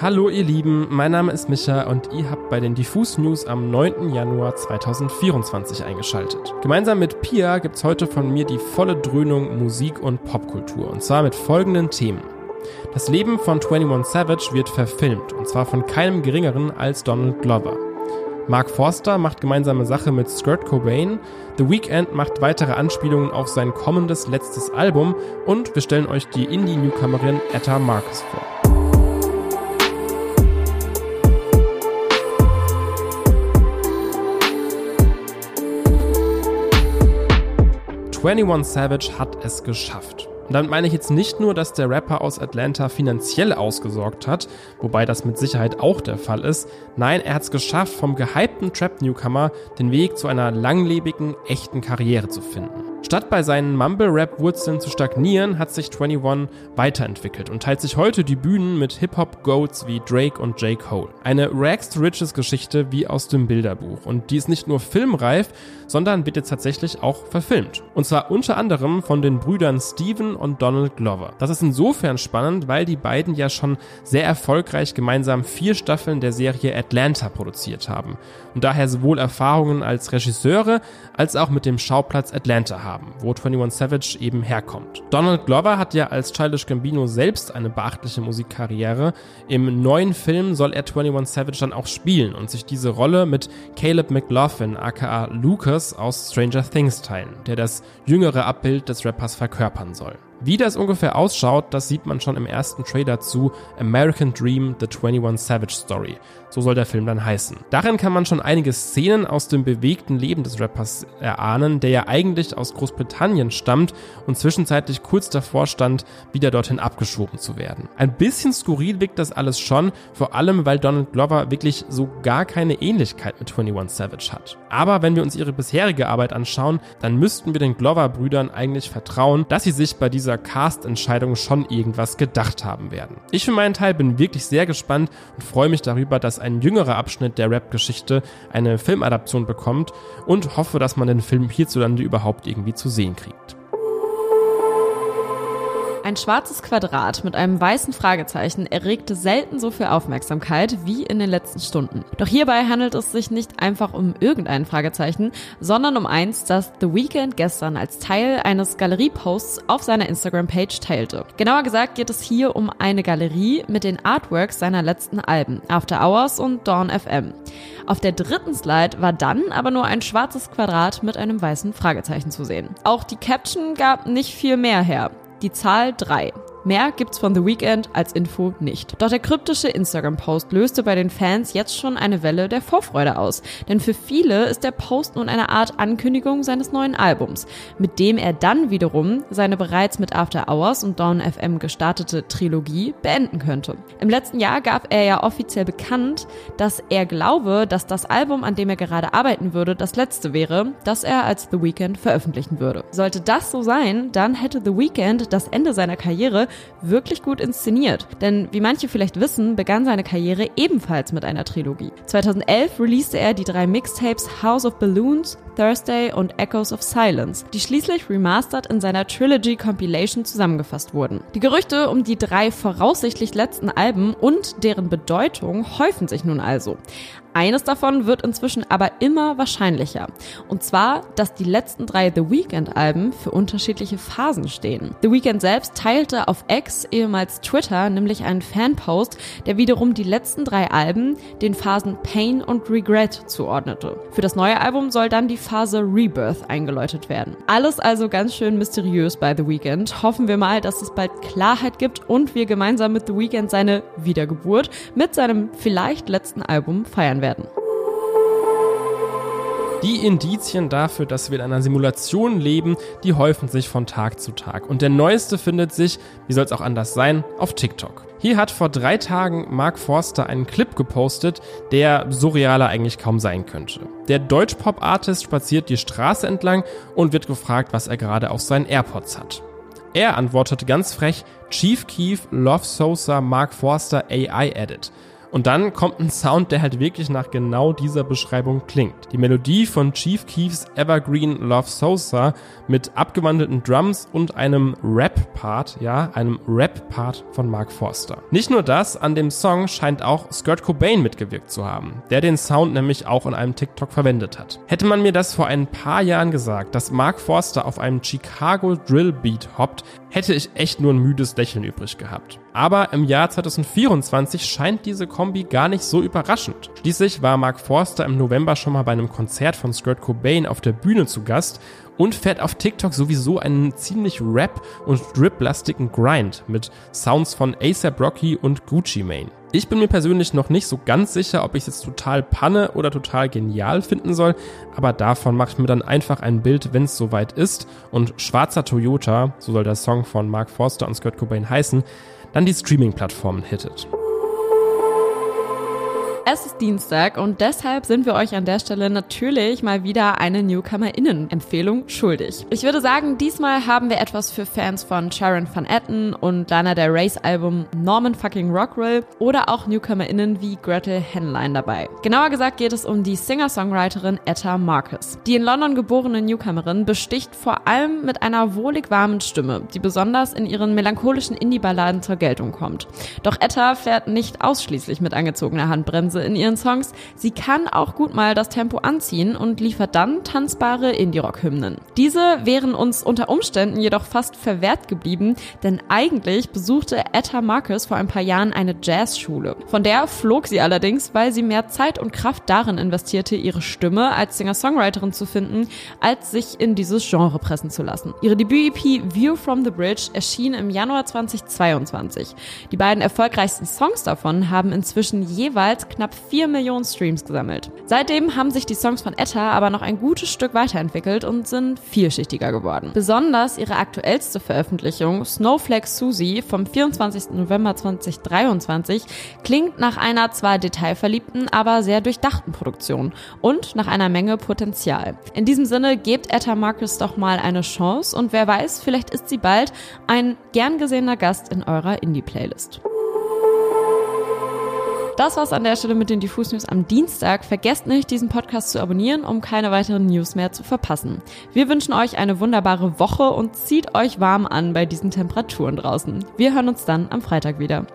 Hallo ihr Lieben, mein Name ist Micha und ihr habt bei den Diffus News am 9. Januar 2024 eingeschaltet. Gemeinsam mit Pia gibt's heute von mir die volle Dröhnung Musik und Popkultur und zwar mit folgenden Themen. Das Leben von 21 Savage wird verfilmt und zwar von keinem geringeren als Donald Glover. Mark Forster macht gemeinsame Sache mit Skirt Cobain, The Weeknd macht weitere Anspielungen auf sein kommendes letztes Album und wir stellen euch die Indie-Newcomerin Etta Marcus vor. 21 Savage hat es geschafft. Und damit meine ich jetzt nicht nur, dass der Rapper aus Atlanta finanziell ausgesorgt hat, wobei das mit Sicherheit auch der Fall ist. Nein, er hat es geschafft, vom gehypten Trap-Newcomer den Weg zu einer langlebigen, echten Karriere zu finden. Statt bei seinen Mumble-Rap-Wurzeln zu stagnieren, hat sich 21 weiterentwickelt und teilt sich heute die Bühnen mit Hip-Hop-Goats wie Drake und J. Cole. Eine Rags to Riches Geschichte wie aus dem Bilderbuch. Und die ist nicht nur filmreif, sondern wird jetzt tatsächlich auch verfilmt. Und zwar unter anderem von den Brüdern Steven und Donald Glover. Das ist insofern spannend, weil die beiden ja schon sehr erfolgreich gemeinsam vier Staffeln der Serie Atlanta produziert haben und daher sowohl Erfahrungen als Regisseure als auch mit dem Schauplatz Atlanta haben haben, wo 21 Savage eben herkommt. Donald Glover hat ja als Childish Gambino selbst eine beachtliche Musikkarriere. Im neuen Film soll er 21 Savage dann auch spielen und sich diese Rolle mit Caleb McLaughlin aka Lucas aus Stranger Things teilen, der das jüngere Abbild des Rappers verkörpern soll. Wie das ungefähr ausschaut, das sieht man schon im ersten Trailer zu American Dream The 21 Savage Story. So soll der Film dann heißen. Darin kann man schon einige Szenen aus dem bewegten Leben des Rappers erahnen, der ja eigentlich aus Großbritannien stammt und zwischenzeitlich kurz davor stand, wieder dorthin abgeschoben zu werden. Ein bisschen skurril wirkt das alles schon, vor allem weil Donald Glover wirklich so gar keine Ähnlichkeit mit 21 Savage hat. Aber wenn wir uns ihre bisherige Arbeit anschauen, dann müssten wir den Glover-Brüdern eigentlich vertrauen, dass sie sich bei dieser Cast-Entscheidung schon irgendwas gedacht haben werden. Ich für meinen Teil bin wirklich sehr gespannt und freue mich darüber, dass ein jüngerer Abschnitt der Rap-Geschichte eine Filmadaption bekommt und hoffe, dass man den Film hierzulande überhaupt irgendwie zu sehen kriegt. Ein schwarzes Quadrat mit einem weißen Fragezeichen erregte selten so viel Aufmerksamkeit wie in den letzten Stunden. Doch hierbei handelt es sich nicht einfach um irgendein Fragezeichen, sondern um eins, das The Weeknd gestern als Teil eines Galerieposts auf seiner Instagram-Page teilte. Genauer gesagt geht es hier um eine Galerie mit den Artworks seiner letzten Alben, After Hours und Dawn FM. Auf der dritten Slide war dann aber nur ein schwarzes Quadrat mit einem weißen Fragezeichen zu sehen. Auch die Caption gab nicht viel mehr her die Zahl 3. Mehr gibt's von The Weeknd als Info nicht. Doch der kryptische Instagram-Post löste bei den Fans jetzt schon eine Welle der Vorfreude aus. Denn für viele ist der Post nun eine Art Ankündigung seines neuen Albums, mit dem er dann wiederum seine bereits mit After Hours und Dawn FM gestartete Trilogie beenden könnte. Im letzten Jahr gab er ja offiziell bekannt, dass er glaube, dass das Album, an dem er gerade arbeiten würde, das letzte wäre, das er als The Weeknd veröffentlichen würde. Sollte das so sein, dann hätte The Weeknd das Ende seiner Karriere wirklich gut inszeniert. Denn wie manche vielleicht wissen, begann seine Karriere ebenfalls mit einer Trilogie. 2011 releaste er die drei Mixtapes House of Balloons, Thursday und Echoes of Silence, die schließlich remastered in seiner Trilogy Compilation zusammengefasst wurden. Die Gerüchte um die drei voraussichtlich letzten Alben und deren Bedeutung häufen sich nun also. Eines davon wird inzwischen aber immer wahrscheinlicher. Und zwar, dass die letzten drei The Weeknd-Alben für unterschiedliche Phasen stehen. The Weeknd selbst teilte auf X, ehemals Twitter, nämlich einen Fanpost, der wiederum die letzten drei Alben den Phasen Pain und Regret zuordnete. Für das neue Album soll dann die Phase Rebirth eingeläutet werden. Alles also ganz schön mysteriös bei The Weeknd. Hoffen wir mal, dass es bald Klarheit gibt und wir gemeinsam mit The Weeknd seine Wiedergeburt mit seinem vielleicht letzten Album feiern werden werden. Die Indizien dafür, dass wir in einer Simulation leben, die häufen sich von Tag zu Tag. Und der neueste findet sich, wie soll es auch anders sein, auf TikTok. Hier hat vor drei Tagen Mark Forster einen Clip gepostet, der surrealer eigentlich kaum sein könnte. Der Deutsch-Pop-Artist spaziert die Straße entlang und wird gefragt, was er gerade auf seinen AirPods hat. Er antwortet ganz frech, Chief Keef Love Sosa Mark Forster AI Edit. Und dann kommt ein Sound, der halt wirklich nach genau dieser Beschreibung klingt. Die Melodie von Chief Keefs Evergreen Love Sosa mit abgewandelten Drums und einem Rap-Part, ja, einem Rap-Part von Mark Forster. Nicht nur das, an dem Song scheint auch Skirt Cobain mitgewirkt zu haben, der den Sound nämlich auch in einem TikTok verwendet hat. Hätte man mir das vor ein paar Jahren gesagt, dass Mark Forster auf einem Chicago Drill Beat hoppt, hätte ich echt nur ein müdes Lächeln übrig gehabt. Aber im Jahr 2024 scheint diese Kombi gar nicht so überraschend. Schließlich war Mark Forster im November schon mal bei einem Konzert von Skirt Cobain auf der Bühne zu Gast und fährt auf TikTok sowieso einen ziemlich Rap- und Drip-lastigen Grind mit Sounds von ASAP Rocky und Gucci Mane. Ich bin mir persönlich noch nicht so ganz sicher, ob ich es jetzt total Panne oder total genial finden soll, aber davon mache ich mir dann einfach ein Bild, wenn es soweit ist und Schwarzer Toyota, so soll der Song von Mark Forster und Scott Cobain heißen, dann die Streaming-Plattformen hittet. Es ist Dienstag und deshalb sind wir euch an der Stelle natürlich mal wieder eine NewcomerInnen-Empfehlung schuldig. Ich würde sagen, diesmal haben wir etwas für Fans von Sharon Van Etten und Lana Del Rey's Album Norman fucking Rockwell oder auch NewcomerInnen wie Gretel Henlein dabei. Genauer gesagt geht es um die Singer-Songwriterin Etta Marcus. Die in London geborene Newcomerin besticht vor allem mit einer wohlig warmen Stimme, die besonders in ihren melancholischen Indie-Balladen zur Geltung kommt. Doch Etta fährt nicht ausschließlich mit angezogener Handbremse Weise in ihren Songs. Sie kann auch gut mal das Tempo anziehen und liefert dann tanzbare Indie-Rock-Hymnen. Diese wären uns unter Umständen jedoch fast verwehrt geblieben, denn eigentlich besuchte Etta Marcus vor ein paar Jahren eine Jazzschule. Von der flog sie allerdings, weil sie mehr Zeit und Kraft darin investierte, ihre Stimme als Singer-Songwriterin zu finden, als sich in dieses Genre pressen zu lassen. Ihre Debüt-EP View from the Bridge erschien im Januar 2022. Die beiden erfolgreichsten Songs davon haben inzwischen jeweils knapp knapp 4 Millionen Streams gesammelt. Seitdem haben sich die Songs von Etta aber noch ein gutes Stück weiterentwickelt und sind vielschichtiger geworden. Besonders ihre aktuellste Veröffentlichung, Snowflake Susie vom 24. November 2023, klingt nach einer zwar detailverliebten, aber sehr durchdachten Produktion und nach einer Menge Potenzial. In diesem Sinne gebt Etta Marcus doch mal eine Chance und wer weiß, vielleicht ist sie bald ein gern gesehener Gast in eurer Indie-Playlist. Das war's an der Stelle mit den Diffus News am Dienstag. Vergesst nicht, diesen Podcast zu abonnieren, um keine weiteren News mehr zu verpassen. Wir wünschen euch eine wunderbare Woche und zieht euch warm an bei diesen Temperaturen draußen. Wir hören uns dann am Freitag wieder.